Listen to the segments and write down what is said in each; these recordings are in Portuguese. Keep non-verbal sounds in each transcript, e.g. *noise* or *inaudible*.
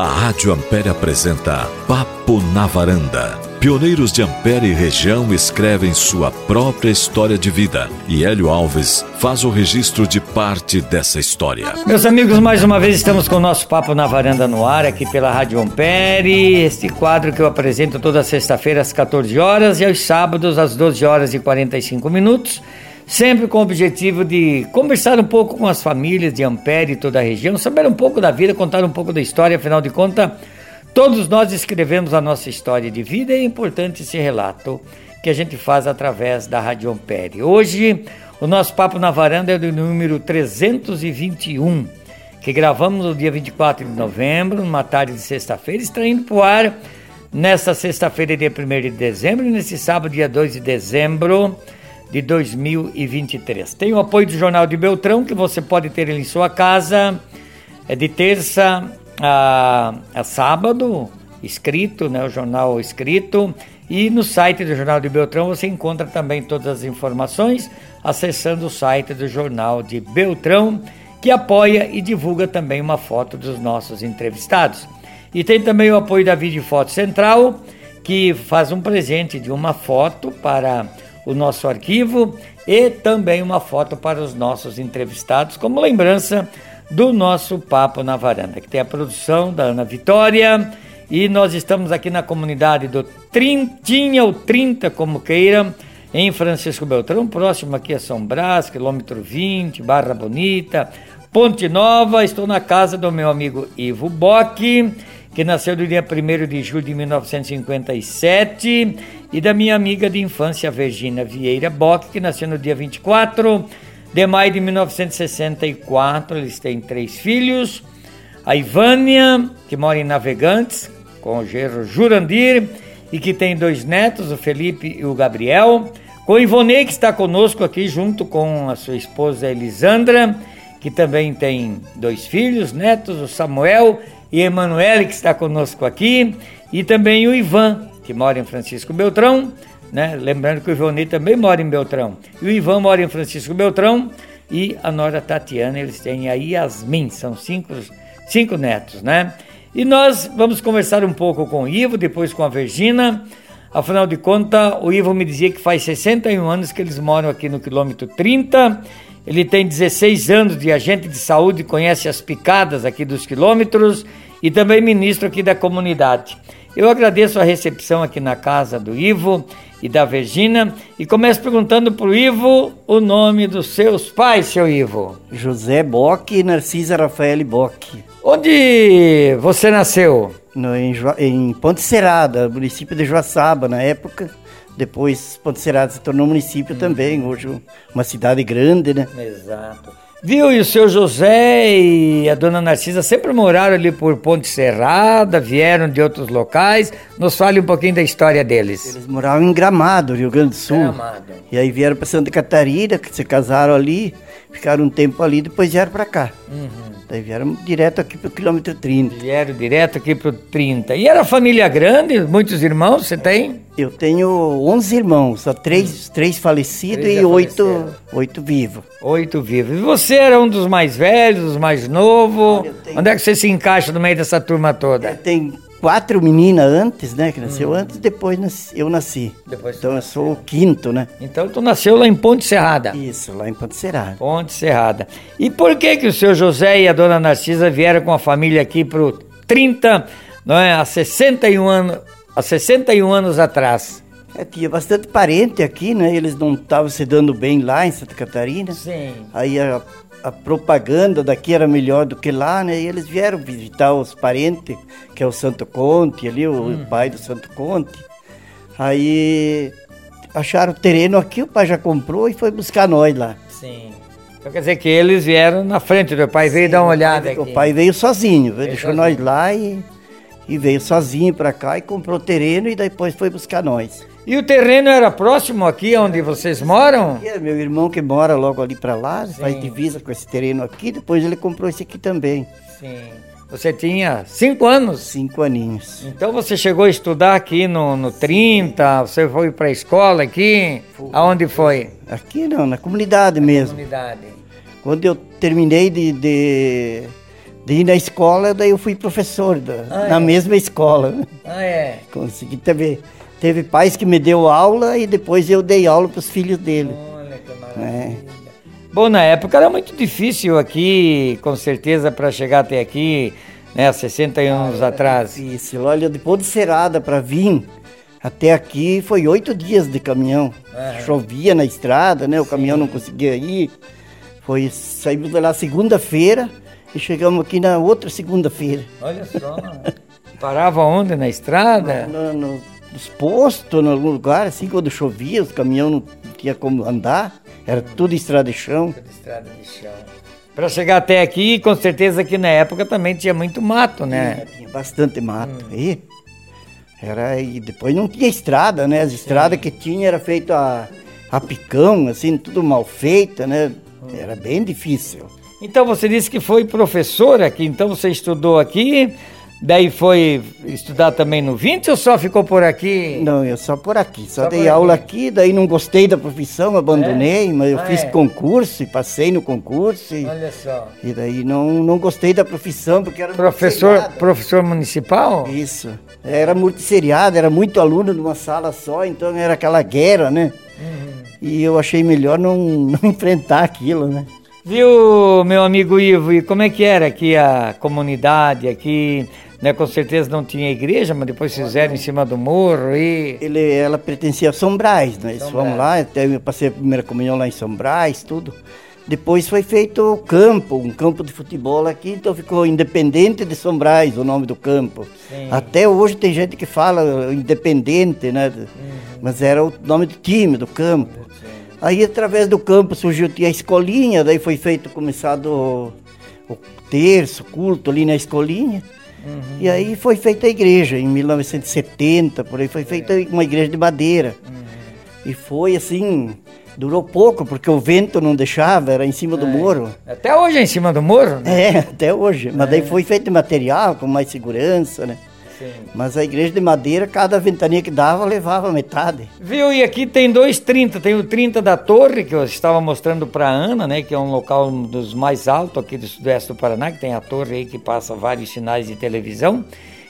A Rádio Ampere apresenta Papo na Varanda. Pioneiros de Ampere e região escrevem sua própria história de vida e Hélio Alves faz o registro de parte dessa história. Meus amigos, mais uma vez estamos com o nosso Papo na Varanda no ar aqui pela Rádio Ampere. Este quadro que eu apresento toda sexta-feira às 14 horas e aos sábados às 12 horas e 45 minutos sempre com o objetivo de conversar um pouco com as famílias de Ampere e toda a região, saber um pouco da vida, contar um pouco da história, afinal de contas, todos nós escrevemos a nossa história de vida e é importante esse relato que a gente faz através da Rádio Ampere. Hoje, o nosso Papo na Varanda é do número 321, que gravamos no dia 24 de novembro, numa tarde de sexta-feira, está indo para o ar nesta sexta-feira, dia 1 de dezembro, e nesse sábado, dia 2 de dezembro de 2023. Tem o apoio do Jornal de Beltrão, que você pode ter em sua casa, é de terça a, a sábado, escrito, né, o jornal escrito, e no site do Jornal de Beltrão você encontra também todas as informações acessando o site do Jornal de Beltrão, que apoia e divulga também uma foto dos nossos entrevistados. E tem também o apoio da Vídeo Foto Central, que faz um presente de uma foto para o nosso arquivo e também uma foto para os nossos entrevistados, como lembrança do nosso Papo na Varanda, que tem a produção da Ana Vitória. E nós estamos aqui na comunidade do Trintinha ou 30, como queira, em Francisco Beltrão, próximo aqui a São Brás, quilômetro 20, Barra Bonita, Ponte Nova. Estou na casa do meu amigo Ivo Bock que nasceu no dia 1 de julho de 1957, e da minha amiga de infância, Virginia Vieira Bock, que nasceu no dia 24 de maio de 1964. Eles têm três filhos: a Ivânia, que mora em Navegantes, com o gerro Jurandir, e que tem dois netos, o Felipe e o Gabriel. Com o Ivonei, que está conosco aqui, junto com a sua esposa Elisandra, que também tem dois filhos, netos, o Samuel e Emanuele, que está conosco aqui, e também o Ivan, que mora em Francisco Beltrão, né? Lembrando que o Ivoni também mora em Beltrão. E o Ivan mora em Francisco Beltrão e a Nora Tatiana, eles têm a Yasmin, são cinco, cinco netos, né? E nós vamos conversar um pouco com o Ivo, depois com a Virgina. Afinal de contas, o Ivo me dizia que faz 61 anos que eles moram aqui no quilômetro 30 ele tem 16 anos de agente de saúde, conhece as picadas aqui dos quilômetros e também ministro aqui da comunidade. Eu agradeço a recepção aqui na casa do Ivo e da Virgínia e começo perguntando para o Ivo o nome dos seus pais, seu Ivo. José Bock e Narcisa Rafael Bock. Onde você nasceu? No, em, em Ponte Serada, município de Joaçaba, na época. Depois Ponte Serrada se tornou município hum. também, hoje uma cidade grande, né? Exato. Viu? E o seu José e a dona Narcisa sempre moraram ali por Ponte Serrada, vieram de outros locais. Nos fale um pouquinho da história deles. Eles moravam em Gramado, Rio Grande do Sul. Gramado. E aí vieram para Santa Catarina, que se casaram ali, ficaram um tempo ali, depois vieram para cá. Uhum. Daí vieram direto aqui pro quilômetro 30. Vieram direto aqui pro 30. E era família grande? Muitos irmãos você tem? Eu tenho 11 irmãos, só três, três falecidos três e oito, oito vivos. Oito vivos. E você era um dos mais velhos, dos mais novos? Tenho... Onde é que você se encaixa no meio dessa turma toda? Eu tenho quatro meninas antes, né? Que nasceu hum. antes, depois nasci, eu nasci. Depois então eu sou o quinto, né? Então tu nasceu lá em Ponte Serrada. Isso, lá em Ponte Serrada. Ponte Serrada. E por que que o seu José e a dona Narcisa vieram com a família aqui pro 30, não é? Há 61 anos, há 61 anos atrás. É, tinha bastante parente aqui, né? Eles não estavam se dando bem lá em Santa Catarina. Sim. Aí a a propaganda daqui era melhor do que lá, né? E eles vieram visitar os parentes, que é o Santo Conte ali, o uhum. pai do Santo Conte. Aí acharam o terreno aqui, o pai já comprou e foi buscar nós lá. Sim. Então quer dizer que eles vieram na frente, o pai veio Sim, dar uma olhada pai, aqui. O pai veio sozinho, veio, deixou sozinho. nós lá e, e veio sozinho para cá e comprou o terreno e depois foi buscar nós. E o terreno era próximo aqui onde vocês moram? É, meu irmão que mora logo ali para lá, Sim. faz divisa com esse terreno aqui, depois ele comprou esse aqui também. Sim. Você tinha cinco anos? Cinco aninhos. Então você chegou a estudar aqui no, no 30, você foi para a escola aqui? Foi. Aonde foi? Aqui não, na comunidade na mesmo. comunidade. Quando eu terminei de, de Daí na escola, daí eu fui professor da, ah, na é? mesma escola. Ah, é? Consegui. Teve, teve pais que me deu aula e depois eu dei aula para os filhos dele. Olha que maravilha. É. Bom, na época era muito difícil aqui, com certeza, para chegar até aqui, né, 61 ah, anos atrás. Difícil. Olha, depois de Serada para vir até aqui foi oito dias de caminhão. Uhum. Chovia na estrada, né? O Sim. caminhão não conseguia ir. Foi, saímos de lá segunda-feira e chegamos aqui na outra segunda-feira. Olha só. Parava onde? Na estrada? No, no, nos postos, em algum lugar, assim, quando chovia, os caminhões não tinha como andar. Era tudo estrada de chão. Tudo estrada de chão. Para chegar até aqui, com certeza que na época também tinha muito mato, né? Tinha, tinha bastante mato. Hum. E era, e depois não tinha estrada, né? As estradas que tinha era feito a, a picão, assim, tudo mal feita, né? Era bem difícil. Então você disse que foi professor aqui, então você estudou aqui, daí foi estudar também no 20 ou só ficou por aqui? Não, eu só por aqui, só, só dei aula aqui. aqui. daí não gostei da profissão, abandonei, é? mas eu ah, fiz é? concurso e passei no concurso. E, Olha só. E daí não, não gostei da profissão, porque era professor Professor municipal? Isso, era multisseriado, era muito aluno numa sala só, então era aquela guerra, né? Uhum. E eu achei melhor não, *laughs* não enfrentar aquilo, né? Viu, meu amigo Ivo, e como é que era aqui a comunidade aqui? Né, com certeza não tinha igreja, mas depois fizeram em cima do morro e... Ele, ela pertencia a São Brás, né? São Fomos lá, até eu passei a primeira comunhão lá em São Brás, tudo. Depois foi feito o campo, um campo de futebol aqui, então ficou Independente de São Brás, o nome do campo. Sim. Até hoje tem gente que fala Independente, né? Uhum. Mas era o nome do time, do campo. Aí através do campo surgiu tinha a escolinha, daí foi feito, começado o, o terço, culto ali na escolinha. Uhum. E aí foi feita a igreja, em 1970, por aí foi feita uma igreja de madeira. Uhum. E foi assim, durou pouco, porque o vento não deixava, era em cima é. do morro. Até hoje é em cima do morro? Né? É, até hoje. Mas é. daí foi feito material, com mais segurança, né? Mas a igreja de madeira, cada ventania que dava, levava metade. Viu? E aqui tem dois 30. Tem o 30 da Torre, que eu estava mostrando para Ana, né? Que é um local dos mais altos aqui do sudoeste do Paraná, que tem a torre aí que passa vários sinais de televisão.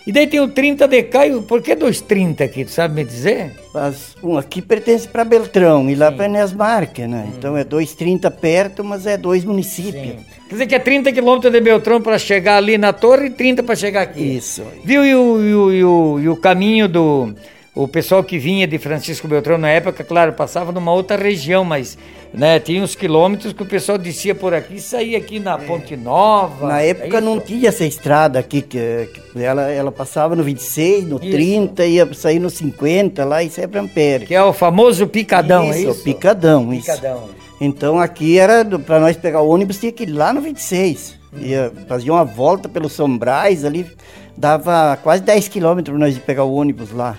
E daí tem o 30 de Caio, por que dois 30 aqui, tu sabe me dizer? Mas, um aqui pertence para Beltrão e lá para Enes Marques, né? Hum. Então é dois 30 perto, mas é dois municípios. Sim. Quer dizer que é 30 quilômetros de Beltrão para chegar ali na torre e 30 para chegar aqui. Isso. Viu? E o, e o, e o, e o caminho do o pessoal que vinha de Francisco Beltrão na época, claro, passava numa outra região, mas né, tinha uns quilômetros que o pessoal descia por aqui e saía aqui na é. Ponte Nova. Na época é não tinha essa estrada aqui, que, que, ela, ela passava no 26, no isso. 30, ia sair no 50, lá e sempre Ampere. Que é o famoso picadão, isso, é isso? Picadão, isso. Picadão. Então aqui era, para nós pegar o ônibus, tinha que ir lá no 26. Hum. Ia, fazia uma volta pelo Sombrais ali, dava quase 10 quilômetros para nós pegar o ônibus lá.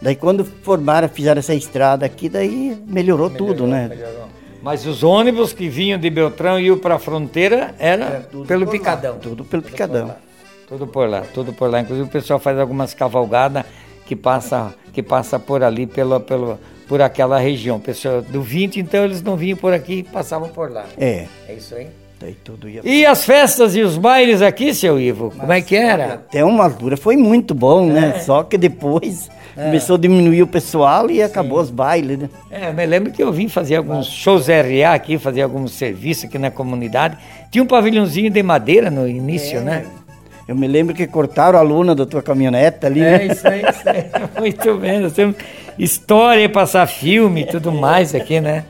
Daí quando formaram, fizeram essa estrada aqui, daí melhorou, melhorou tudo, né? Melhorou. Mas os ônibus que vinham de Beltrão e iam para a fronteira era pelo Picadão. Lá. Tudo pelo tudo Picadão. Por tudo por lá, tudo por lá. Inclusive o pessoal faz algumas cavalgadas que passa, que passa por ali, pelo, pelo, por aquela região. O pessoal do 20, então eles não vinham por aqui, passavam por lá. É. É isso aí? Daí tudo ia... E as festas e os bailes aqui, seu Ivo, Mas, como é que era? Até uma altura foi muito bom, né? é. né? Só que depois é. começou a diminuir o pessoal e acabou Sim. os bailes, né? É, me lembro que eu vim fazer alguns shows RA aqui, fazer alguns serviços aqui na comunidade. Tinha um pavilhãozinho de madeira no início, é. né? Eu me lembro que cortaram a luna da tua caminhonete ali, é, né? É, isso aí, isso aí. *laughs* *laughs* Muito bem. Nós temos história, passar filme e tudo mais aqui, né?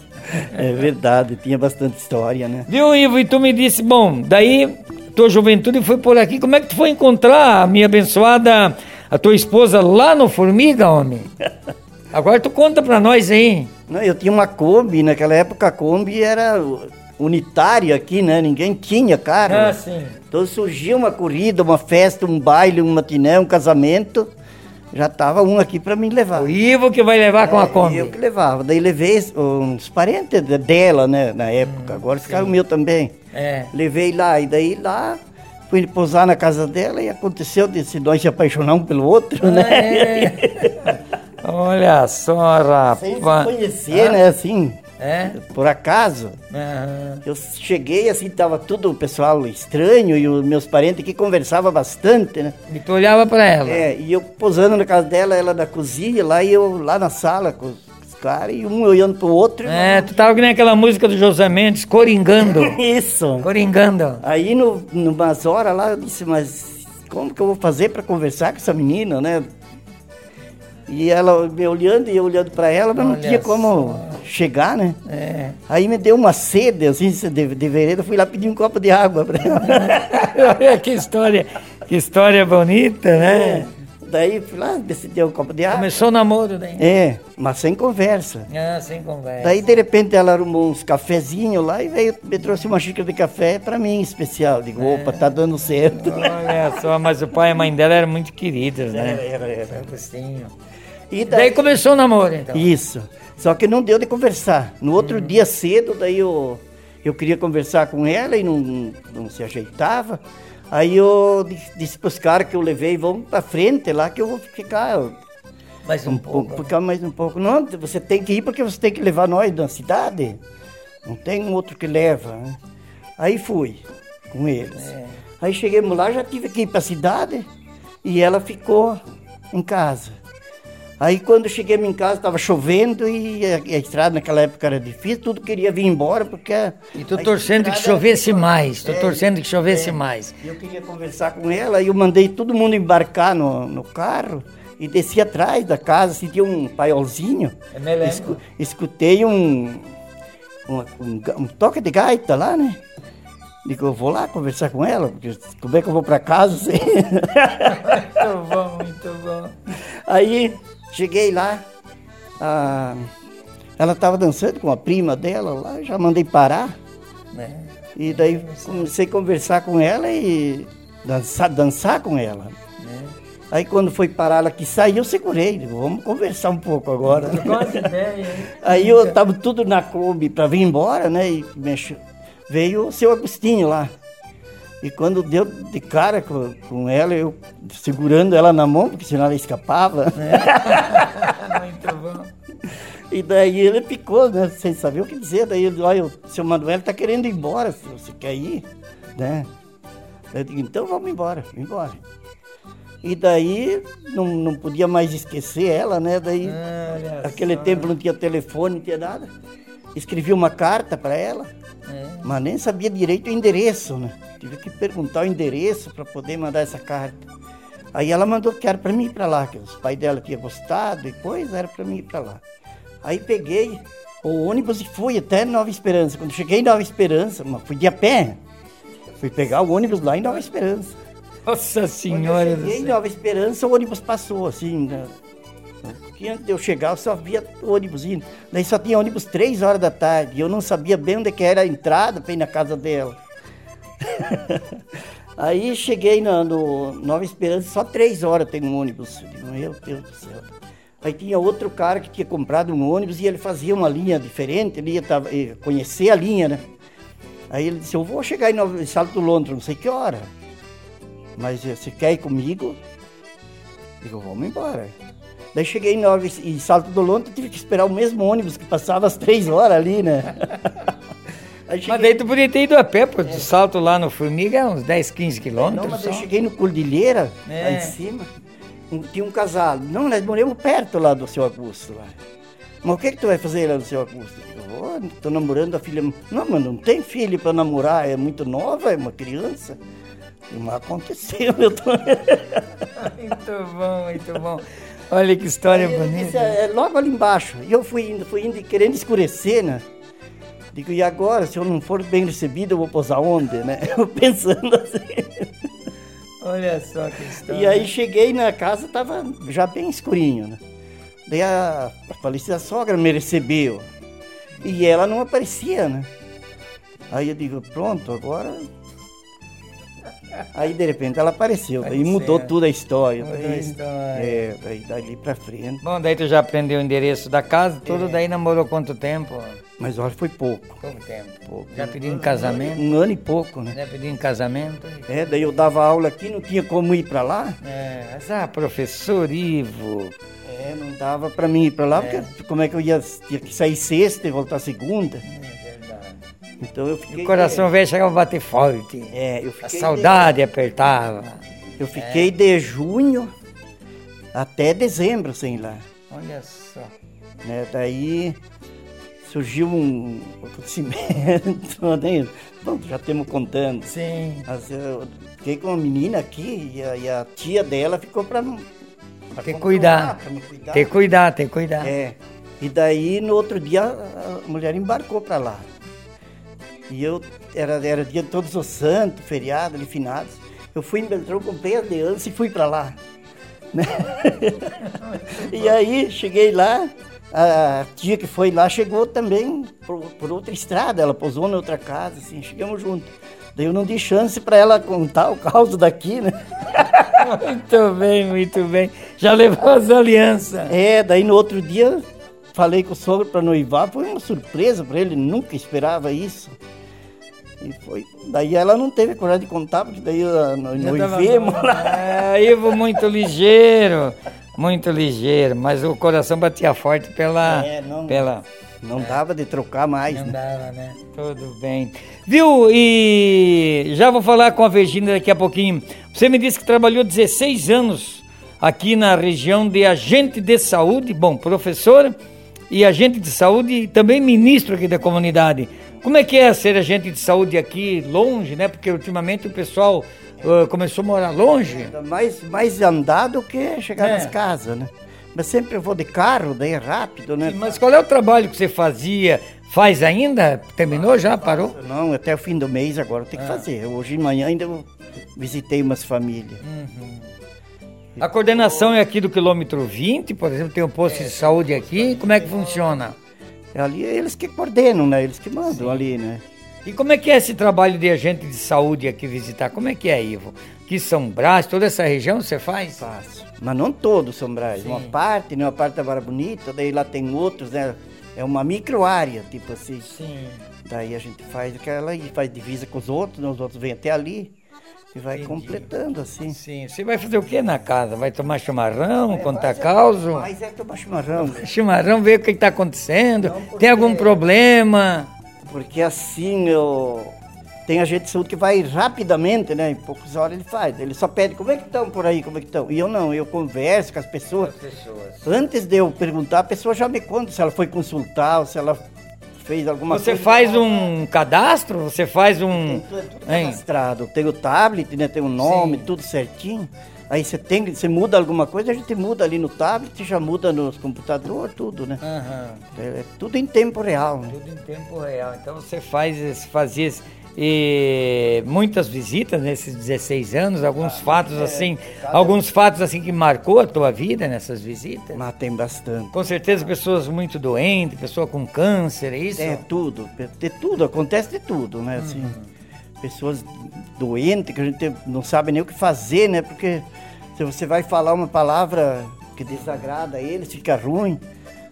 É verdade, tinha bastante história, né? Viu, Ivo? E tu me disse, bom, daí tua juventude foi por aqui. Como é que tu foi encontrar a minha abençoada, a tua esposa lá no Formiga, homem? *laughs* Agora tu conta pra nós aí. Não, eu tinha uma Kombi, naquela época a Kombi era unitária aqui, né? Ninguém tinha carro. Ah, sim. Então surgia uma corrida, uma festa, um baile, um matiné, um casamento. Já tava um aqui para me levar. O Ivo que vai levar com a é, Kombi. Eu que levava. Daí levei uns parentes dela, né, na época. Hum, Agora ficaram meu também. É. Levei lá, e daí lá fui pousar na casa dela e aconteceu de nós se apaixonar um pelo outro, ah, né? É. *laughs* Olha só, rapaz. Sem se conhecer, ah. né, assim. É? Por acaso. Uhum. Eu cheguei assim, tava tudo o pessoal estranho e os meus parentes que conversavam bastante, né? E tu olhava para ela? É, e eu posando na casa dela, ela na cozinha, lá e eu lá na sala com os caras, e um olhando pro outro. É, tu tava que nem aquela música do José Mendes, coringando. *laughs* Isso. Coringando. Aí, no, numas horas lá, eu disse, mas como que eu vou fazer para conversar com essa menina, né? E ela me olhando e eu olhando para ela, mas Olha não tinha como só. chegar, né? É. Aí me deu uma sede, assim, de, de vereda, fui lá pedir um copo de água para ela. *laughs* Olha que história, que história bonita, né? É. Daí fui lá, decidi um copo de água. Começou o namoro daí? É, mas sem conversa. Ah, sem conversa. Daí de repente ela arrumou uns cafezinhos lá e veio, me trouxe uma xícara de café para mim especial. Digo, é. opa, tá dando certo. Olha só, mas o pai e a mãe dela eram muito queridos, né? Era, era, era. Agostinho. E daí, daí, começou o namoro, então. Isso. Só que não deu de conversar. No outro uhum. dia cedo, daí eu, eu queria conversar com ela e não, não se ajeitava. Aí eu disse para os caras que eu levei, vamos para frente lá que eu vou ficar. Mais um, um pouco. Ficar mais um pouco. Não, você tem que ir porque você tem que levar nós da cidade. Não tem um outro que leva. Né? Aí fui com eles. É. Aí chegamos lá, já tive que ir para a cidade e ela ficou em casa. Aí quando cheguei em casa estava chovendo e a, a, estrada naquela época era difícil, tudo queria vir embora porque... E tu torcendo que chovesse mais, tu é, torcendo que chovesse é, mais. Eu queria conversar com ela e eu mandei todo mundo embarcar no, no carro e desci atrás da casa, tinha um paiolzinho. É escu, escutei um, um, um, um toque de gaita lá, né? Digo, eu vou lá conversar com ela, porque como é que eu vou para casa? *laughs* Muito bom, muito bom. Aí Cheguei lá, a, ela estava dançando com a prima dela lá, já mandei parar. Né? E daí comecei a conversar com ela e dançar, dançar com ela. Né? Aí quando foi parar, ela que saiu, eu segurei. Digo, vamos conversar um pouco agora. Né? Ideia, Aí eu estava tudo na Kombi para vir embora, né? E veio o seu Agostinho lá. E quando deu de cara com, com ela, eu segurando ela na mão, porque senão ela escapava. É. *laughs* Muito bom. E daí ele ficou, né? Sem saber o que dizer. Daí ele olha, o seu Manuel está querendo ir embora, você quer ir, né? Eu digo, então vamos embora, vamos embora. E daí não, não podia mais esquecer ela, né? Daí, Olha aquele só. tempo não tinha telefone, não tinha nada. Escrevi uma carta para ela, é. mas nem sabia direito o endereço, né? Tive que perguntar o endereço para poder mandar essa carta. Aí ela mandou que era para mim ir para lá, que os pais dela tinham gostado e coisa, era para mim ir para lá. Aí peguei o ônibus e fui até Nova Esperança. Quando cheguei em Nova Esperança, fui de a pé, fui pegar o ônibus lá em Nova Esperança. Nossa Senhora! Quando eu cheguei em Nova Esperança, o ônibus passou assim, né? Antes de eu chegar, eu só via ônibus indo. Daí só tinha ônibus três horas da tarde. E eu não sabia bem onde que era a entrada para ir na casa dela. *laughs* Aí cheguei no, no, Nova Esperança, só três horas tem um ônibus. Meu Deus do céu. Aí tinha outro cara que tinha comprado um ônibus e ele fazia uma linha diferente, ele ia, tava, ia conhecer a linha, né? Aí ele disse, eu vou chegar em, Nova, em Salto Londres, não sei que hora. Mas eh, você quer ir comigo? Digo, vamos embora. Daí cheguei em, em Salto do Londres, tive que esperar o mesmo ônibus que passava às três horas ali, né? *laughs* Cheguei... Mas daí tu podia ter ido a pé, pô, de salto lá no Formiga, é uns 10, 15 quilômetros. Não, mas eu cheguei no Cordilheira, é. lá em cima, tinha um casal. Não, nós moramos perto lá do seu Augusto. Lá. Mas o que, que tu vai fazer lá no seu Augusto? Eu oh, tô namorando a filha. Não, mas não tem filho para namorar, é muito nova, é uma criança. Mas aconteceu, eu *laughs* tô... muito bom, muito bom. Olha que história bonita. Disse, é, logo ali embaixo. E eu fui indo, fui indo querendo escurecer, né? Digo, e agora, se eu não for bem recebido, eu vou posar onde, né? *laughs* Eu pensando assim. Olha só que história. E aí cheguei na casa, tava já bem escurinho, né? Daí a, a falecida sogra me recebeu. E ela não aparecia, né? Aí eu digo, pronto, agora. Aí de repente ela apareceu, daí mudou tudo a história. Mudou daí, a história. É, daí dali pra frente. Bom, daí tu já aprendeu o endereço da casa, tudo, é. daí namorou quanto tempo? Mas olha, foi pouco. Pouco tempo. Pouco. Já pediu em casamento? Um ano e pouco, né? Já pediu em casamento? É, daí eu dava aula aqui, não tinha como ir para lá. É, mas ah, professor Ivo. É, não dava para mim ir para lá, é. porque como é que eu ia, tinha que sair sexta e voltar segunda? É. Então eu fiquei. O coração é, velho chegava a bater forte. É, eu fiquei. A saudade de... apertava. Eu fiquei é. de junho até dezembro sem ir lá. Olha só. Né, daí surgiu um acontecimento, *laughs* né? Bom, já temos contando. Sim. Mas eu fiquei com uma menina aqui e a, e a tia dela ficou para que cuidar. cuidar. Tem que cuidar, tem que cuidar. É. E daí no outro dia a mulher embarcou para lá. E eu era, era dia de todos os santos, feriado, ali finados. Eu fui em Beltrão, comprei a aliança e fui para lá. Né? *laughs* e aí cheguei lá, a tia que foi lá chegou também por, por, outra estrada, ela pousou na outra casa, assim, chegamos juntos. Daí eu não dei chance para ela contar o caos daqui, né? *laughs* muito bem, muito bem. Já levou as alianças. É, daí no outro dia falei com o sogro para noivar, foi uma surpresa para ele, nunca esperava isso. E foi. Daí ela não teve coragem de contar, porque daí nós noivemos lá. É, Ivo muito ligeiro muito ligeiro, mas o coração batia forte pela. É, não, pela não é, dava de trocar mais. Não né? dava, né? Tudo bem. Viu? E já vou falar com a Virginia daqui a pouquinho. Você me disse que trabalhou 16 anos aqui na região de agente de saúde, bom, professor e agente de saúde e também ministro aqui da comunidade. Como é que é ser agente de saúde aqui longe, né? Porque ultimamente o pessoal uh, começou a morar longe. Mais, mais andado que chegar é. nas casas, né? Mas sempre eu vou de carro, daí é rápido, né? Sim, mas qual é o trabalho que você fazia? Faz ainda? Terminou já? Parou? Não, até o fim do mês agora tenho que ah. fazer. Hoje de manhã ainda eu visitei umas famílias. Uhum. A coordenação é aqui do quilômetro 20, por exemplo, tem um posto é, de saúde aqui. Como é que funciona? É ali é eles que coordenam, né? Eles que mandam Sim. ali, né? E como é que é esse trabalho de agente de saúde aqui visitar? Como é que é, Ivo? Que São Brás, toda essa região você faz? Faço. Mas não todo São Brás. Sim. Uma parte, né? Uma parte da Vara Bonita, daí lá tem outros, né? É uma micro área, tipo assim. Sim. Daí a gente faz aquela e faz divisa com os outros, né? os outros vêm até ali. E vai Entendi. completando assim. Sim. Você vai fazer o que na casa? Vai tomar chimarrão, é, contar causa? Mas é tomar chimarrão. Chimarrão, ver o que está acontecendo. Não, Tem algum problema? Porque assim, eu... tem a gente de saúde que vai rapidamente, né? Em poucas horas ele faz. Ele só pede como é que estão por aí, como é que estão. E eu não, eu converso com as pessoas. As pessoas. Antes de eu perguntar, a pessoa já me conta se ela foi consultar, ou se ela fez alguma você coisa. Você faz um cadastro? Você faz um. Tem tudo, tudo cadastrado. Tem o tablet, né? Tem o nome, Sim. tudo certinho. Aí você tem, você muda alguma coisa, a gente muda ali no tablet, já muda nos computadores, tudo, né? Uhum. É, é, tudo em tempo real. Né? Tudo em tempo real. Então você faz, fazia e muitas visitas nesses 16 anos, alguns ah, fatos é, assim, cada... alguns fatos assim que marcou a tua vida nessas visitas? Mas tem bastante. Com certeza pessoas muito doentes, pessoa com câncer, é isso? É tudo, de tudo, acontece de tudo, né? Assim, uhum. pessoas doentes que a gente não sabe nem o que fazer, né? Porque se você vai falar uma palavra que desagrada a eles, fica ruim.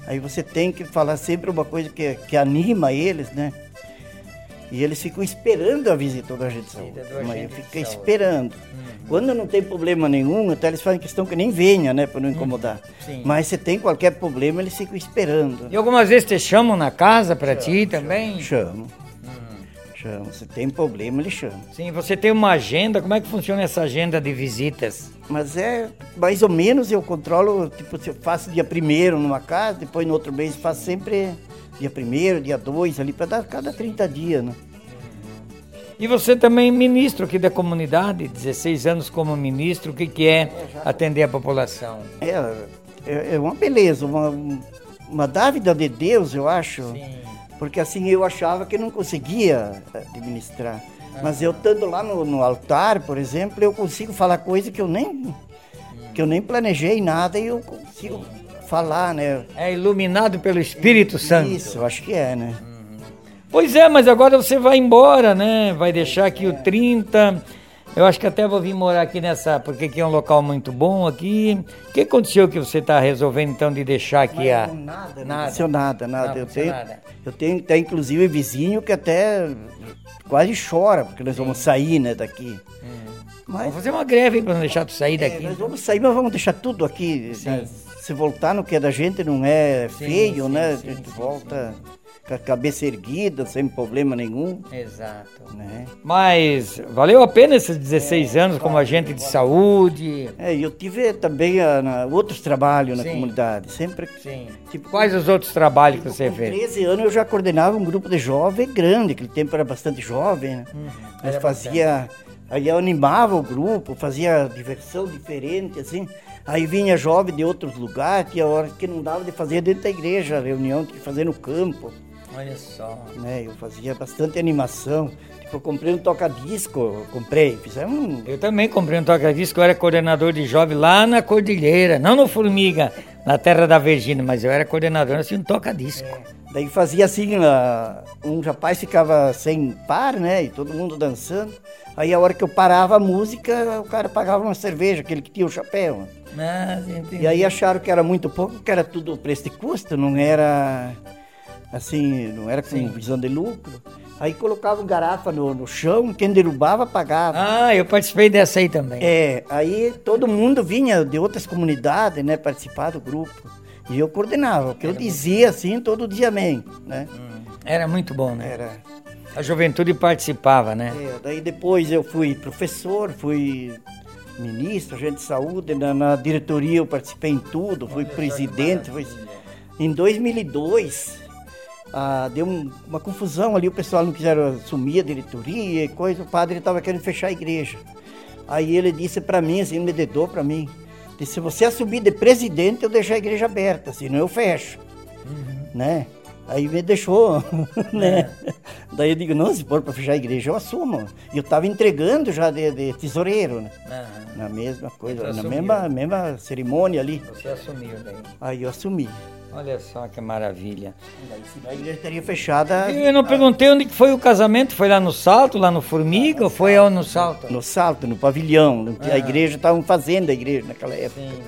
Aí você tem que falar sempre uma coisa que, que anima eles, né? E eles ficam esperando a visita do agente de saúde. Mas fica esperando. Uhum. Quando não tem problema nenhum, até eles fazem questão que nem venha, né? Para não incomodar. Uhum. Mas se tem qualquer problema, eles ficam esperando. E algumas vezes te chamam na casa para ti também? Chamam. Chama. Se tem problema, ele chama. Sim, você tem uma agenda, como é que funciona essa agenda de visitas? Mas é, mais ou menos eu controlo, tipo, eu faço dia primeiro numa casa, depois no outro mês faço sempre dia primeiro, dia dois, ali, para dar cada 30 dias, né? E você também ministro aqui da comunidade, 16 anos como ministro, o que, que é, é atender a população? É, é, é uma beleza, uma, uma dávida de Deus, eu acho. Sim porque assim eu achava que não conseguia administrar. Mas eu estando lá no, no, altar, por exemplo, eu consigo falar coisa que eu nem que eu nem planejei nada e eu consigo falar, né? É iluminado pelo Espírito Santo. Isso, acho que é, né? Pois é, mas agora você vai embora, né? Vai deixar aqui é. o 30 Eu acho que até vou vir morar aqui nessa, porque aqui é um local muito bom aqui. O que aconteceu que você está resolvendo então de deixar aqui Mas a. Nada, nada. Não nada, nada. eu, tenho, nada. eu tenho até inclusive vizinho que até quase chora, porque nós Sim. vamos sair né, daqui. Hum. Mas, vamos fazer uma greve para não deixar tu sair é, daqui. É, nós vamos sair, mas vamos deixar tudo aqui. Né? Se voltar no que é da gente não é sim, feio, sim, né? Sim, a gente volta com a cabeça erguida, sem problema nenhum. Exato. Né? Mas valeu a pena esses 16 é, anos como agente de saúde? É, eu tive também a, ah, na, outros trabalhos na comunidade, sempre. Sim. Tipo, Quais os outros trabalhos que você fez? Com 13 anos eu já coordenava um grupo de jovem grande, aquele tempo era bastante jovem, né? Uhum. Mas fazia... Bastante Aí eu animava o grupo, fazia diversão diferente, assim. Aí vinha jovem de outros lugares, que a hora que não dava de fazer dentro da igreja, a reunião tinha que fazer no campo. Olha só. Né, eu fazia bastante animação. Tipo, eu comprei um toca-disco, comprei, fizemos um... Eu também comprei um toca-disco, eu era coordenador de jovem lá na Cordilheira, não no Formiga, na terra da Virgínia, mas eu era coordenador, assim, um toca-disco. É. Daí fazia assim, um rapaz ficava sem par, né? E todo mundo dançando. Aí a hora que eu parava a música, o cara pagava uma cerveja, aquele que tinha o chapéu. Ah, e aí acharam que era muito pouco, que era tudo preço de custo, não era assim, não era com Sim. visão de lucro. Aí colocavam garrafa no, no chão, quem derrubava pagava. Ah, eu participei dessa aí também. É, aí todo mundo vinha de outras comunidades, né, participar do grupo. E eu coordenava, que eu dizia assim, todo dia amém, né? Hum, era muito bom, né? Era. A juventude participava, né? É, daí depois eu fui professor, fui ministro, agente de saúde, na, na diretoria eu participei em tudo, fui Olha presidente. Fui... Em 2002, ah, deu um, uma confusão ali, o pessoal não quiseram assumir a diretoria e coisa, o padre estava querendo fechar a igreja. Aí ele disse para mim, assim, me dedou para mim, Disse, se você assumir de presidente, eu deixo a igreja aberta, senão eu fecho. Uhum. Né? Aí me deixou, *laughs* né? É. Daí eu digo, não, se for para fechar a igreja, eu assumo. E eu estava entregando já de, de tesoureiro, né? Uhum. Na mesma coisa, na mesma, mesma cerimônia ali. Você assumiu daí? Aí eu assumi. Olha só que maravilha. A igreja teria fechada. Eu não perguntei onde foi o casamento. Foi lá no Salto, lá no Formiga, ou foi no Salto? No Salto, no pavilhão. Ah. A igreja estavam fazendo a igreja naquela época. Sim.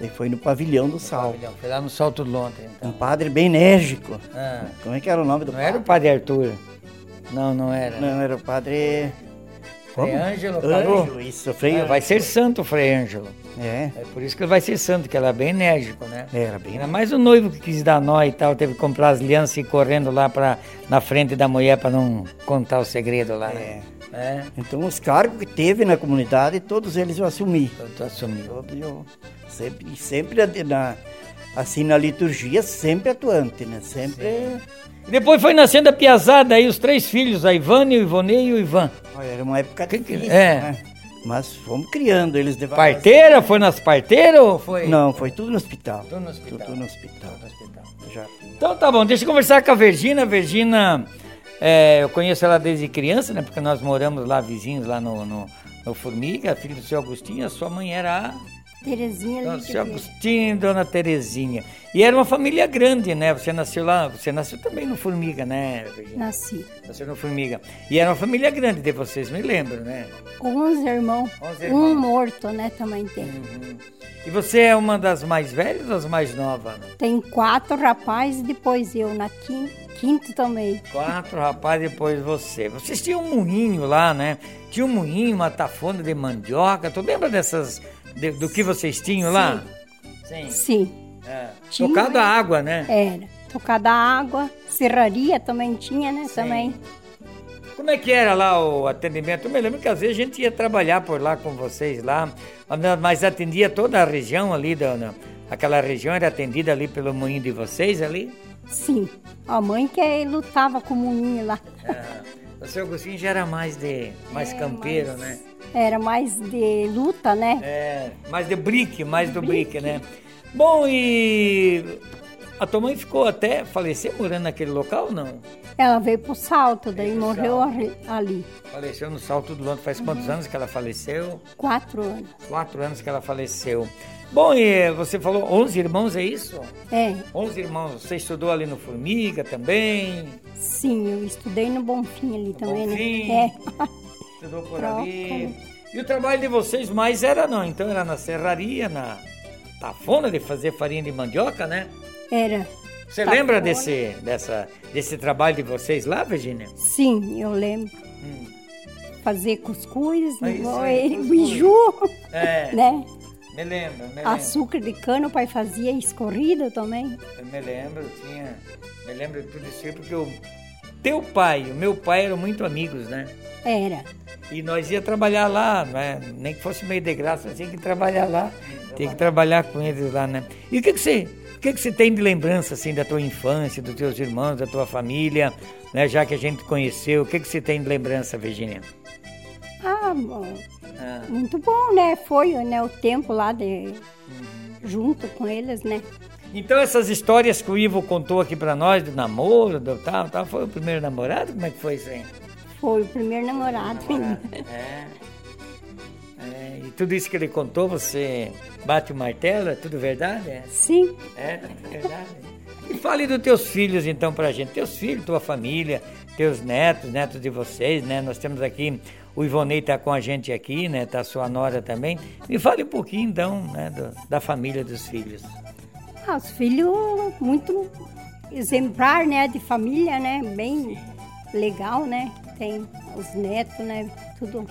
Daí foi no pavilhão do no Salto. Pavilhão. Foi lá no Salto do Londres, então. Um padre bem enérgico. Ah. Como é que era o nome do não padre? Não era o padre Arthur. Não, não era. Não, era o padre. Frei Ângelo parou? Ângelo, isso, Frei ah, Vai ser santo o Frei Ângelo. É. É por isso que ele vai ser santo, que ela é bem enérgico, né? Era bem. Ainda mais o noivo que quis dar nó e tal, teve que comprar as alianças e ir correndo lá pra, na frente da mulher para não contar o segredo lá, né? É. É. Então os cargos que teve na comunidade, todos eles eu assumi. Eu assumi. Todos eu, sempre, sempre na, assim na liturgia, sempre atuante, né? Sempre. Sim. Depois foi nascendo a piazada aí, os três filhos, a Ivane, o Ivonei e o Ivan. Olha, era uma época difícil, é. né? Mas fomos criando eles devagar. Parteira? Foi nas parteiras ou foi? Não, foi tudo no hospital. Tudo no hospital. Tudo, no hospital. Tudo no hospital. Já. Então tá bom, deixa eu conversar com a Virgínia. Virgínia, é, eu conheço ela desde criança, né? Porque nós moramos lá vizinhos, lá no, no, no Formiga, filho do seu Agostinho. A sua mãe era Terezinha Dona Seu Agostinho e Dona Terezinha. E era uma família grande, né? Você nasceu lá, você nasceu também no Formiga, né, Virginia? Nasci. Nasceu no Formiga. E era uma família grande de vocês, me lembro, né? Onze irmãos. Onze irmãos. Um morto, né, também tem. Uhum. E você é uma das mais velhas ou das mais novas? Tem quatro rapazes e depois eu, na quinta, quinto também. Quatro rapazes depois você. Vocês tinham um moinho lá, né? Tinha um moinho, uma tafona de mandioca. Tu lembra dessas de, do que vocês tinham lá? Sim. Sim. É. Tocada a água, né? Era. Tocada a água. Serraria também tinha, né? Sim. Também. Como é que era lá o atendimento? Eu me lembro que às vezes a gente ia trabalhar por lá com vocês lá, mas atendia toda a região ali, dona. Aquela região era atendida ali pelo moinho de vocês ali? Sim. A mãe que lutava com o moinho lá. É. O seu Agostinho já era mais de mais é, campeiro, mais, né? Era mais de luta, né? É, mais de brique, mais do brique, né? Bom, e a tua mãe ficou até falecer morando naquele local ou não? Ela veio pro salto, daí veio morreu salto. ali. Faleceu no salto do Londres. Faz quantos uhum. anos que ela faleceu? Quatro anos. Quatro anos que ela faleceu. Bom, e você falou 11 irmãos, é isso? É. 11 irmãos. Você estudou ali no Formiga também? Sim, eu estudei no Bonfim ali no também, né? Bonfim. né? É. *laughs* Estudou por Troca. ali. E o trabalho de vocês mais era não, então era na serraria, na tafona de fazer farinha de mandioca, né? Era. Você tafona. lembra desse, dessa, desse trabalho de vocês lá, Virginia? Sim, eu lembro. Hum. Fazer cuscuz, é, biju, é. *laughs* né? Me lembro, me lembro. Açúcar de cana o pai fazia escorrida também. Eu me lembro, tinha. Me lembro de tudo isso aí, porque o teu pai e o meu pai eram muito amigos, né? Era. E nós ia trabalhar lá, né? nem que fosse meio de graça, tinha que trabalhar lá. Tinha que trabalhar com eles lá, né? E o que, que você. O que, que você tem de lembrança assim da tua infância, dos teus irmãos, da tua família, né? Já que a gente conheceu, o que, que você tem de lembrança, Virginia? Ah, bom, ah. Muito bom, né? Foi né, o tempo lá de uhum. junto com eles, né? Então essas histórias que o Ivo contou aqui para nós do namoro, do tal, tal, foi o primeiro namorado? Como é que foi isso aí? Foi o primeiro namorado. namorado. É. é. E tudo isso que ele contou, você bate o martelo, é tudo verdade? É? Sim. É, é verdade. E fale dos teus filhos então pra gente, teus filhos, tua família, teus netos, netos de vocês, né? Nós temos aqui o Ivonei está com a gente aqui, né? Tá sua nora também. Me fale um pouquinho, então, né, do, da família dos filhos. Ah, os filhos muito exemplar, né? De família, né? Bem legal, né? Tem os netos, né? Tudo.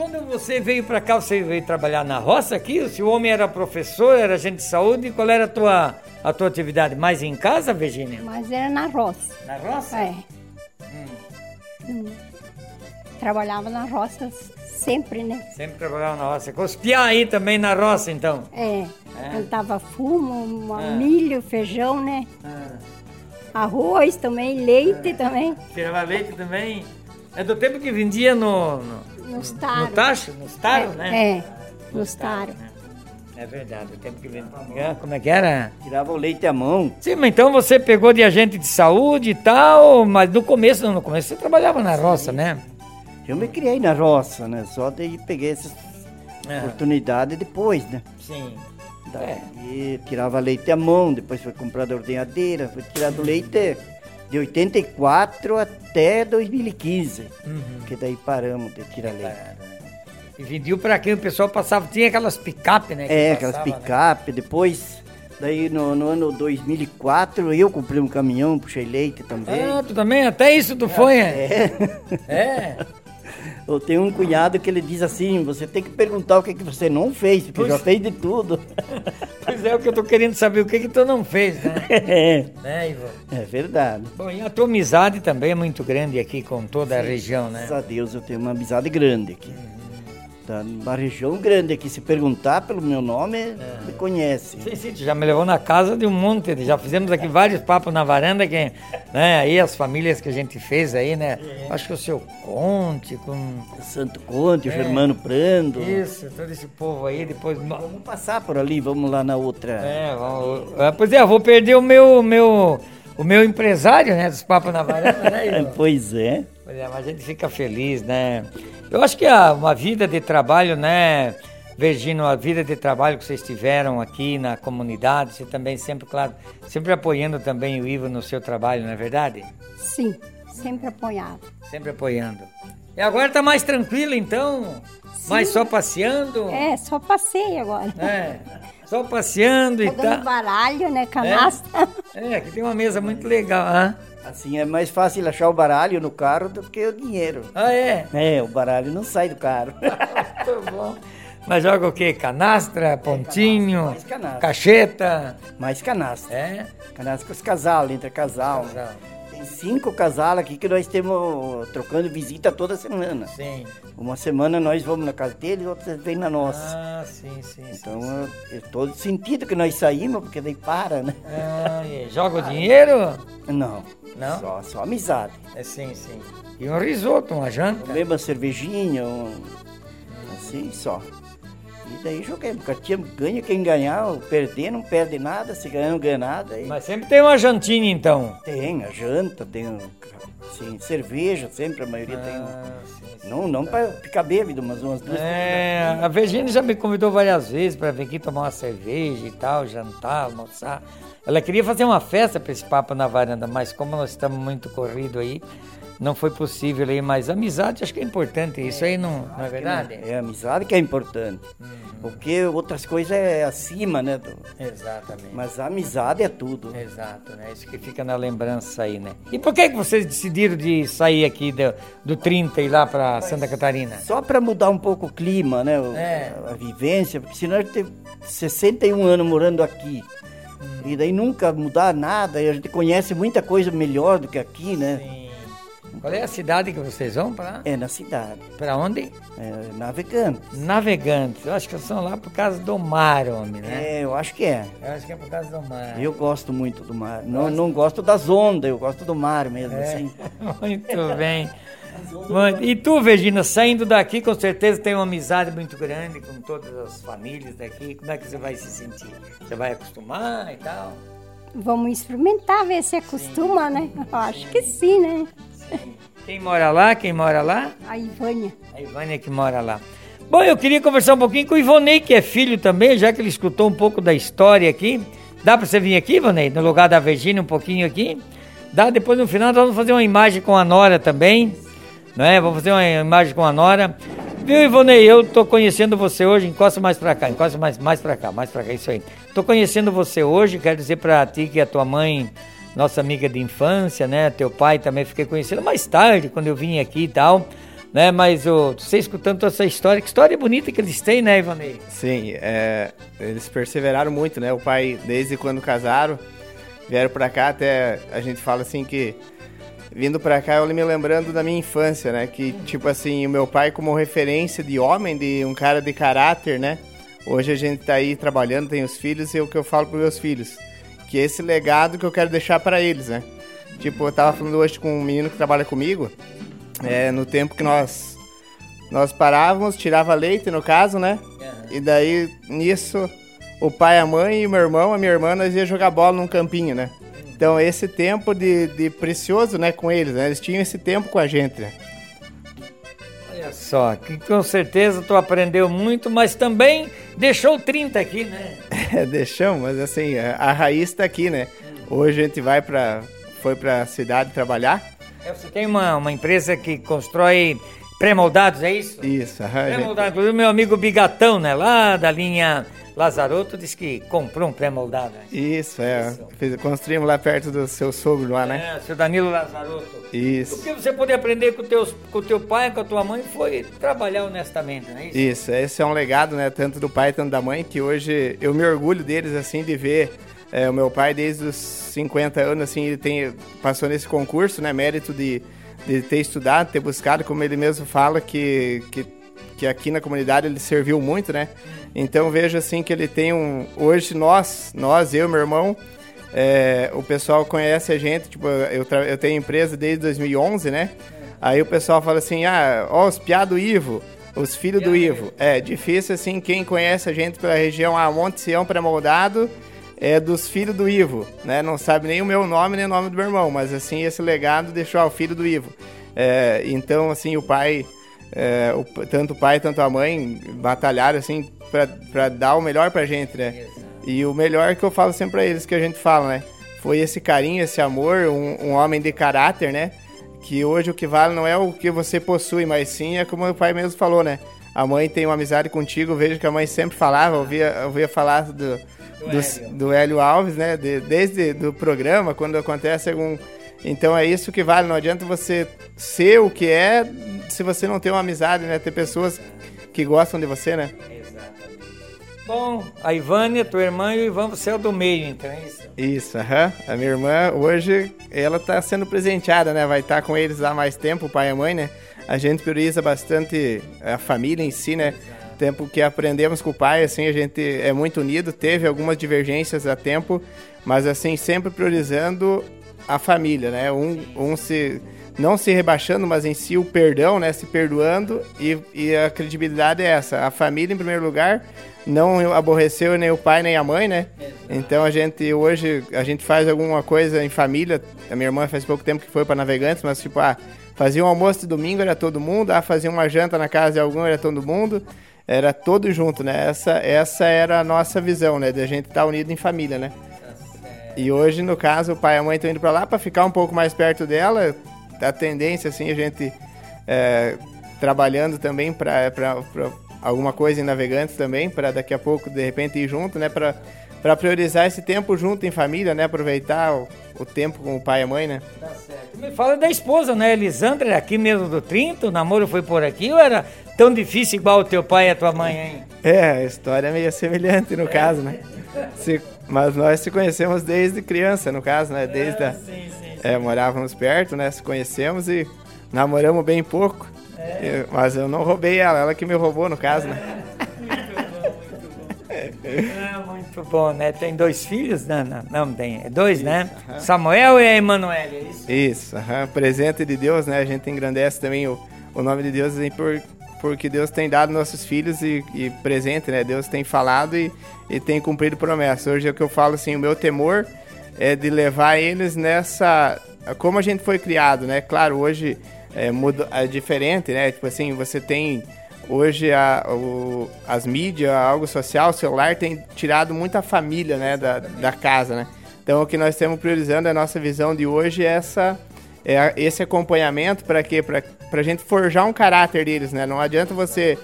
Quando você veio para cá, você veio trabalhar na roça aqui? Se o homem era professor, era agente de saúde, qual era a tua, a tua atividade? Mais em casa, Virginia? Mas era na roça. Na roça? É. Hum. Hum trabalhava na roça sempre, né? Sempre trabalhava na roça. Cuspia aí também na roça, então? É. é. Plantava fumo, ah. milho, feijão, né? Ah. Arroz também, leite também. Tirava leite também? É do tempo que vendia no... No, no taro. No tacho? No taro, é, né? É, no taro. Né? É verdade, o tempo que vendia. Como é que era? Tirava o leite à mão. Sim, mas então você pegou de agente de saúde e tal, mas no começo, não, no começo você trabalhava na roça, né? Eu me criei na roça, né? Só daí peguei essa é. oportunidade depois, né? Sim. Daí é. tirava leite à mão, depois foi comprada a ordenhadeira, foi tirado leite de 84 até 2015. Uhum. Que daí paramos de tirar leite. E vendiu para quem o pessoal passava, tinha aquelas picape, né? É, aquelas né? picape, né? depois Daí no, no, ano 2004 eu comprei um caminhão, puxei leite também. Ah, tu também? Até isso tu foi, é? É. é. *laughs* Eu tenho um cunhado que ele diz assim, você tem que perguntar o que, que você não fez, porque pois... já fez de tudo. *laughs* Pois é, o que eu tô querendo saber, o que que tu não fez, né? *laughs* É. Né, Ivo? É verdade. Bom, e a tua amizade também é muito grande aqui com toda Sim, a região, né? Graças a Deus eu tenho uma amizade grande aqui. Uhum tá numa região grande aqui. Se perguntar pelo meu nome, é. me conhece. Sim, sim, tu já me levou na casa de um monte. Já fizemos aqui vários papos na varanda, que, né? Aí as famílias que a gente fez aí, né? É. Acho que o seu Conte, com. O Santo Conte, é. o Germano Prando. Isso, todo esse povo aí, depois. Vamos passar por ali, vamos lá na outra. É, vamos... É, pois é, eu vou perder o meu. meu o meu empresário, né, dos papos na varanda, né? *laughs* pois é. Pois é, mas a gente fica feliz, né? Eu acho que a, uma vida de trabalho, né, Virgínio, a vida de trabalho que vocês tiveram aqui na comunidade, você também sempre, claro, sempre apoiando também o Ivo no seu trabalho, não é verdade? Sim, sempre apoiado. Sempre apoiando. E agora tá mais tranquilo, então? Sim. Mais só passeando? É, só passei agora. É, *laughs* só passeando e tal. baralho, né, canastra. É, é, aqui tem uma mesa muito legal, ah. Assim é mais fácil achar o baralho no carro do que o dinheiro. Ah, é? É, o baralho não sai do carro. Muito *laughs* bom. Mas joga o quê? Canastra, pontinho, mais canastra. cacheta? Mais canastra. É? Canastra com os casal, entre casal. casal. Cinco casal aqui que nós temos trocando visita toda semana. Sim. Uma semana nós vamos na casa deles, outra vem na nossa. Ah, sim, sim. Então sim, sim. é todo sentido que nós saímos, porque daí para, né? Ah, joga o dinheiro? Não. Não? Só, só amizade. É sim, sim. E um risoto, uma janta? Mesmo uma cervejinha, um... assim só. E daí joguei. Porque ganha quem ganhar, perder não perde nada, se ganhar não ganha nada. E... Mas sempre tem uma jantinha então? Tem, a janta, tem assim, cerveja, sempre a maioria ah, tem. Sim, sim, não não tá. para ficar bêbado, mas umas duas. É, a Virginia já me convidou várias vezes para vir aqui tomar uma cerveja e tal, jantar, almoçar. Ela queria fazer uma festa para esse papo na varanda, mas como nós estamos muito corrido aí, não foi possível aí, mas amizade acho que é importante, isso aí não, não é verdade? É, é amizade que é importante. Uhum. Porque outras coisas é acima, né? Do... Exatamente. Mas a amizade é tudo. Exato, né? Isso que fica na lembrança aí, né? E por que, que vocês decidiram de sair aqui do, do 30 e ir lá para Santa Catarina? Só para mudar um pouco o clima, né? O, é. a, a, vivência, porque senão a gente tem 61 anos morando aqui. Hum. E daí nunca mudar nada, e a gente conhece muita coisa melhor do que aqui, né? Sim. Qual é a cidade que vocês vão para? É na cidade. Para onde? É, Navegantes. Navegantes. Eu acho que são lá por causa do mar, homem, né? É, eu acho que é. Eu acho que é por causa do mar. Eu gosto muito do mar. Não, não gosto das ondas, eu gosto do mar mesmo, é. assim. *laughs* muito bem. E tu, Virginia, saindo daqui, com certeza tem uma amizade muito grande com todas as famílias daqui. Como é que você vai se sentir? Você vai acostumar e tal? Vamos experimentar, ver se acostuma, sim. né? Eu acho que sim, né? Quem mora lá? Quem mora lá? A Ivânia. A Ivânia que mora lá. Bom, eu queria conversar um pouquinho com o Ivonei, que é filho também, já que ele escutou um pouco da história aqui. Dá para você vir aqui, Ivonei, no lugar da Virgínia, um pouquinho aqui? Dá, depois no final nós vamos fazer uma imagem com a Nora também, não é? Vamos fazer uma imagem com a Nora. Viu, Ivonei, eu tô conhecendo você hoje, encosta mais para cá, encosta mais, mais para cá, mais para cá, isso aí. Tô conhecendo você hoje, quero dizer para ti que a tua mãe nossa amiga de infância, né? Teu pai também fiquei conhecendo mais tarde, quando eu vim aqui e tal. Né, mas oh, você escutando toda essa história, que história bonita que eles têm, né, Ivanei? Sim, é, eles perseveraram muito, né? O pai, desde quando casaram, vieram para cá, até a gente fala assim que vindo para cá eu me lembrando da minha infância, né? Que tipo assim, o meu pai como referência de homem, de um cara de caráter, né? Hoje a gente tá aí trabalhando, tem os filhos e é o que eu falo para meus filhos que é esse legado que eu quero deixar para eles, né? Tipo, eu tava falando hoje com um menino que trabalha comigo, é, no tempo que nós nós parávamos, tirava leite no caso, né? Uhum. E daí nisso o pai, a mãe e o meu irmão, a minha irmã, nós ia jogar bola num campinho, né? Então esse tempo de, de precioso, né, com eles, né? Eles tinham esse tempo com a gente, né? Olha só, que com certeza tu aprendeu muito, mas também deixou 30 aqui, né? *laughs* É, deixamos, mas assim, a, raiz está aqui, né? Hoje a gente vai para foi para a cidade trabalhar. É, você tem uma, uma empresa que constrói pré-moldados, é isso? Isso. Pré-moldados, gente... inclusive meu amigo Bigatão, né? Lá da linha Lazaroto disse que comprou um pré-moldado. Né? Isso, é. Construímos lá perto do seu sogro lá, né? É, seu Danilo Lazaroto. Isso. O que você poder aprender com, teus, com o teu pai, com a tua mãe, foi trabalhar honestamente, não é isso? Isso, esse é um legado, né? Tanto do pai, tanto da mãe, que hoje eu me orgulho deles, assim, de ver é, o meu pai desde os 50 anos, assim, ele tem, passou nesse concurso, né? Mérito de, de ter estudado, ter buscado, como ele mesmo fala, que, que, que aqui na comunidade ele serviu muito, né? Então vejo assim que ele tem um. Hoje nós, nós, eu, meu irmão, é, o pessoal conhece a gente, tipo, eu, eu tenho empresa desde 2011, né? Aí o pessoal fala assim, ah, ó, os piá do Ivo, os filhos do Ivo. É difícil assim, quem conhece a gente pela região, ah, Monte Sião pré-moldado, é dos filhos do Ivo, né? Não sabe nem o meu nome nem o nome do meu irmão, mas assim, esse legado deixou o filho do Ivo. É, então, assim, o pai, é, o, tanto o pai quanto a mãe batalharam, assim, para dar o melhor pra gente, né? E o melhor que eu falo sempre pra eles, que a gente fala, né? Foi esse carinho, esse amor, um, um homem de caráter, né? Que hoje o que vale não é o que você possui, mas sim é como o pai mesmo falou, né? A mãe tem uma amizade contigo, vejo que a mãe sempre falava, ouvia, ouvia falar do, do, do, Hélio. do Hélio Alves, né? De, desde do programa, quando acontece algum. Então é isso que vale, não adianta você ser o que é se você não tem uma amizade, né? Ter pessoas que gostam de você, né? Bom, a Ivânia, tua irmã e o Ivan, você é o do meio, então é isso? Isso, aham. A minha irmã, hoje, ela tá sendo presenteada, né? Vai estar tá com eles há mais tempo, o pai e a mãe, né? A gente prioriza bastante a família em si, né? Exato. Tempo que aprendemos com o pai, assim, a gente é muito unido. Teve algumas divergências a tempo, mas, assim, sempre priorizando a família, né? Um, um se não se rebaixando, mas em si o perdão, né? Se perdoando e, e a credibilidade é essa. A família em primeiro lugar não aborreceu nem o pai nem a mãe, né? Então a gente hoje a gente faz alguma coisa em família. A minha irmã faz pouco tempo que foi para Navegantes, mas tipo, ah, fazia um almoço de domingo era todo mundo, ah, fazia uma janta na casa de algum era todo mundo, era todo junto, né? Essa essa era a nossa visão, né? De a gente estar tá unido em família, né? E hoje, no caso, o pai e a mãe estão indo para lá para ficar um pouco mais perto dela, a tendência, assim, a gente é, trabalhando também para alguma coisa em Navegantes também, para daqui a pouco, de repente, ir junto, né? Para priorizar esse tempo junto em família, né? Aproveitar o, o, tempo com o pai e a mãe, né? Tá certo. Me fala da esposa, né? Elisandra, aqui mesmo do Trinto, o namoro foi por aqui ou era tão difícil igual o teu pai e a tua mãe, hein? É, a história é meio semelhante no é. caso, né? Se, mas nós se conhecemos desde criança, no caso, né? Desde a, sim, sim, sim. É, morávamos perto, né? Se conhecemos e namoramos bem pouco. É. mas eu não roubei ela, ela que me roubou, no caso, né? É muito bom, né? Tem dois filhos? Não, não, não tem. É dois, né? isso, né? Samuel e a Emanuele, é isso? Isso, presente de Deus, né? A gente engrandece também o, o nome de Deus por, porque Deus tem dado nossos filhos e, e presente, né? Deus tem falado e, e tem cumprido promessas. Hoje é o que eu falo assim, o meu temor é de levar eles nessa... Como a gente foi criado, né? Claro, hoje é, muda, é diferente, né? Tipo assim, você tem hoje a, o, as mídias, algo social, celular tem tirado muita família, né, da, da casa, né? Então o que nós estamos priorizando a nossa visão de hoje é essa é esse acompanhamento para quê? Para a gente forjar um caráter deles, né? Não adianta você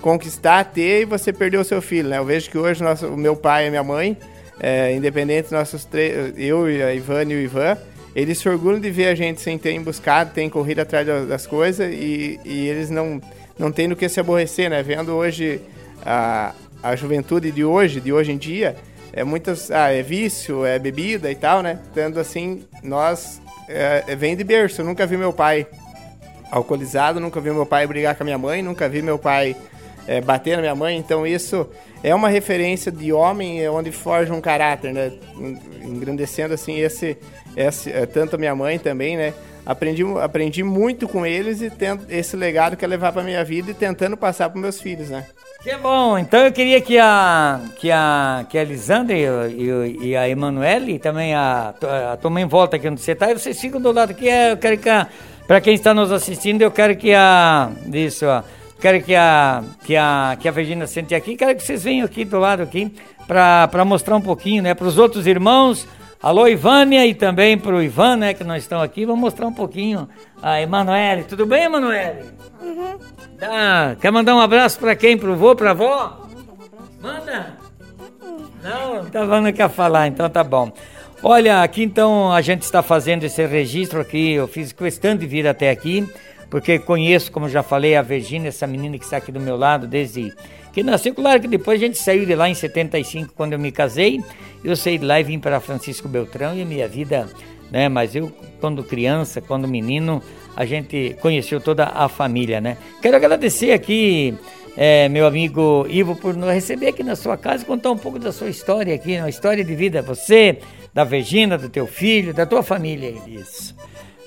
conquistar, ter e você perder o seu filho, né? Eu vejo que hoje nosso, o meu pai e minha mãe, é, independente nossos três, eu e a Ivane e o Ivan, eles se orgulham de ver a gente sem ter buscado, tem corrido atrás das coisas e, e eles não não tem no que se aborrecer, né? Vendo hoje a, a juventude de hoje, de hoje em dia, é muitas, ah, é vício, é bebida e tal, né? Tendo assim, nós é, vem de berço. Eu nunca vi meu pai alcoolizado, nunca vi meu pai brigar com a minha mãe, nunca vi meu pai é, bater na minha mãe. Então isso é uma referência de homem é onde forja um caráter, né? Engrandecendo assim esse, esse tanto a minha mãe também, né? Aprendi, aprendi muito com eles e tendo esse legado que é levar para minha vida e tentando passar para meus filhos, né? Que bom. Então eu queria que a que a que a Lisandra e, e, e a Emanuele também a, a, a tomem volta aqui onde você está e vocês ficam do lado que é, eu quero que para quem está nos assistindo eu quero que a isso ó, quero que a que a que a Virginia sente aqui quero que vocês venham aqui do lado aqui para mostrar um pouquinho né para os outros irmãos Alô, Ivânia, e também para o Ivan, né, que nós estamos aqui. Vamos mostrar um pouquinho a Emanuele. Tudo bem, Emanuele? Uhum. Tá. Quer mandar um abraço para quem? Para o vô, para a avó? Manda. Não, tá falando que ia falar, então tá bom. Olha, aqui então a gente está fazendo esse registro aqui. Eu fiz questão de vir até aqui, porque conheço, como já falei, a Virgínia, essa menina que está aqui do meu lado desde que nasceu. Claro que depois a gente saiu de lá em 75, quando eu me casei. Eu saí de lá e vim para Francisco Beltrão e a minha vida, né? Mas eu, quando criança, quando menino, a gente conheceu toda a família, né? Quero agradecer aqui, é, meu amigo Ivo, por nos receber aqui na sua casa e contar um pouco da sua história aqui, uma história de vida. Você, da Virgínia, do teu filho, da tua família. Isso.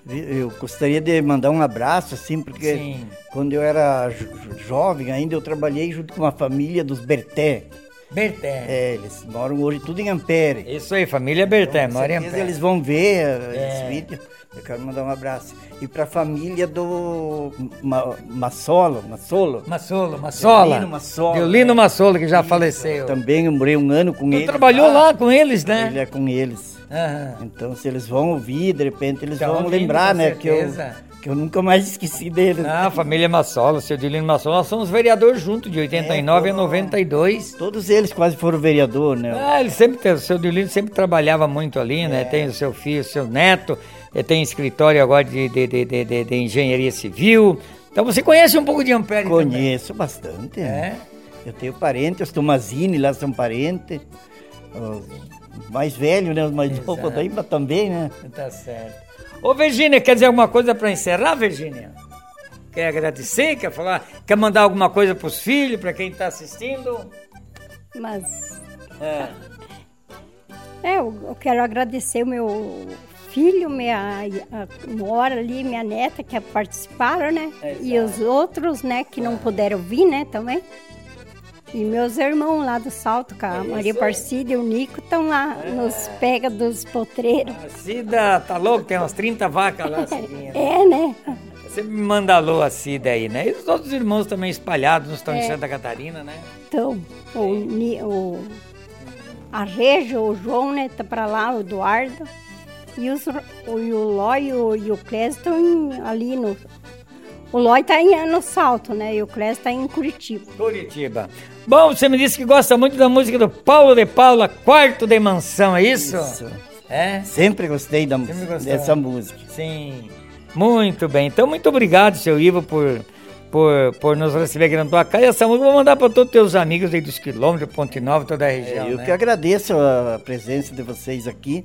Eu gostaria de mandar um abraço, assim, porque Sim. quando eu era jo jovem ainda, eu trabalhei junto com uma família dos Berté. Berté. É, eles moram hoje tudo em Ampere. Isso aí, família Berté, então, mora em Ampere. eles vão ver é. esse vídeo. Eu quero mandar um abraço. E para a família do Ma Massolo, Massolo. Massolo, Massola. Violino Massolo. Violino é. Massolo, que já Isso. faleceu. Também eu morei um ano com ele. trabalhou lá com eles, né? Ele é com eles. Uhum. Então, se eles vão ouvir, de repente eles vão lembrar, né? Que eu, que eu nunca mais esqueci deles. Ah, a família Massola, o seu Dilino Massola, nós somos vereadores juntos, de 89 é, a 92. Todos eles quase foram vereador, né? Ah, ele sempre, o seu Dilino sempre trabalhava muito ali, né? é. Tem o seu filho, o seu neto, ele tem escritório agora de, de, de, de, de engenharia civil. Então você conhece um pouco de Ampere Conheço também. bastante. Né? É. Né? Eu tenho parentes, os Tomazini lá são parentes mais velho, né? Os mais novos daí, mas também, né? Tá certo. Ô, Virgínia, quer dizer alguma coisa para encerrar, Virgínia? Quer agradecer? Quer falar? Quer mandar alguma coisa para os filhos, para quem está assistindo? Mas. É. é eu, eu, quero agradecer o meu filho, minha nora ali, minha neta que participaram, né? É, e os outros, né, que não puderam vir, né, também. E meus irmãos lá do Salto, com a é Maria Parcida e o Nico, estão lá é. nos pega dos potreiros. A Cida tá louco, tem umas 30 vacas lá, Cidinha. *laughs* É, né? Você me manda alô a Cida aí, né? E os outros irmãos também espalhados, estão é. em Santa Catarina, né? Então, o, o, a Reja, o João, né, tá pra lá, o Eduardo. E os, o, o Ló e o, e o Clésio estão ali no. O Ló está no salto, né? E o Clésio está em Curitiba. Curitiba. Bom, você me disse que gosta muito da música do Paulo de Paula, Quarto de Mansão, é isso? Isso. É? Sempre gostei da, Sempre dessa música. Sim. Muito bem. Então, muito obrigado, seu Ivo, por, por, por nos receber aqui na tua casa. E essa música eu vou mandar para todos os teus amigos aí dos quilômetros, Ponte Nova, toda a região. É, eu né? que agradeço a presença de vocês aqui.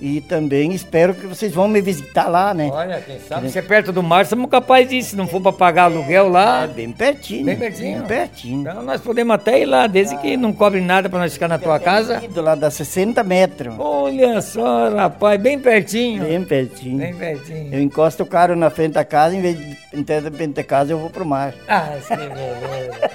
E também espero que vocês vão me visitar lá, né? Olha, quem sabe você é perto do mar, somos capazes disso. Se não for para pagar aluguel lá. É bem pertinho. Bem pertinho. Bem pertinho. Então nós podemos até ir lá, desde ah. que não cobre nada para nós ficar na tua casa. Do lado da 60 metros. Olha só, rapaz, bem pertinho. Bem pertinho. Bem pertinho. Eu encosto o carro na frente da casa, em vez de entrar frente da casa, eu vou pro mar. *laughs* Ah, beleza.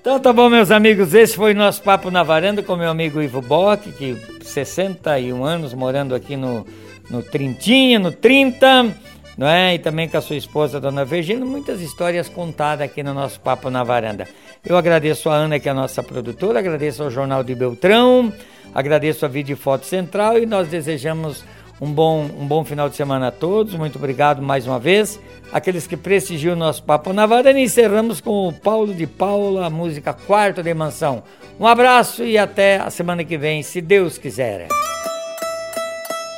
então tá bom, meus amigos, esse foi o nosso papo na varanda com meu amigo Ivo Bock, que 61 anos morando aqui no no Trintinha, no 30, não é? E também com a sua esposa, Dona Virgínia, muitas histórias contadas aqui no nosso Papo na Varanda. Eu agradeço a Ana, que é a nossa produtora, agradeço ao Jornal de Beltrão, agradeço a Vídeo Foto Central e nós desejamos um bom, um bom final de semana a todos. Muito obrigado mais uma vez. Aqueles que prestigiam o nosso Papo na Varanda. Encerramos com o Paulo de Paula, a música Quarto de Mansão. Um abraço e até a semana que vem, se Deus quiser.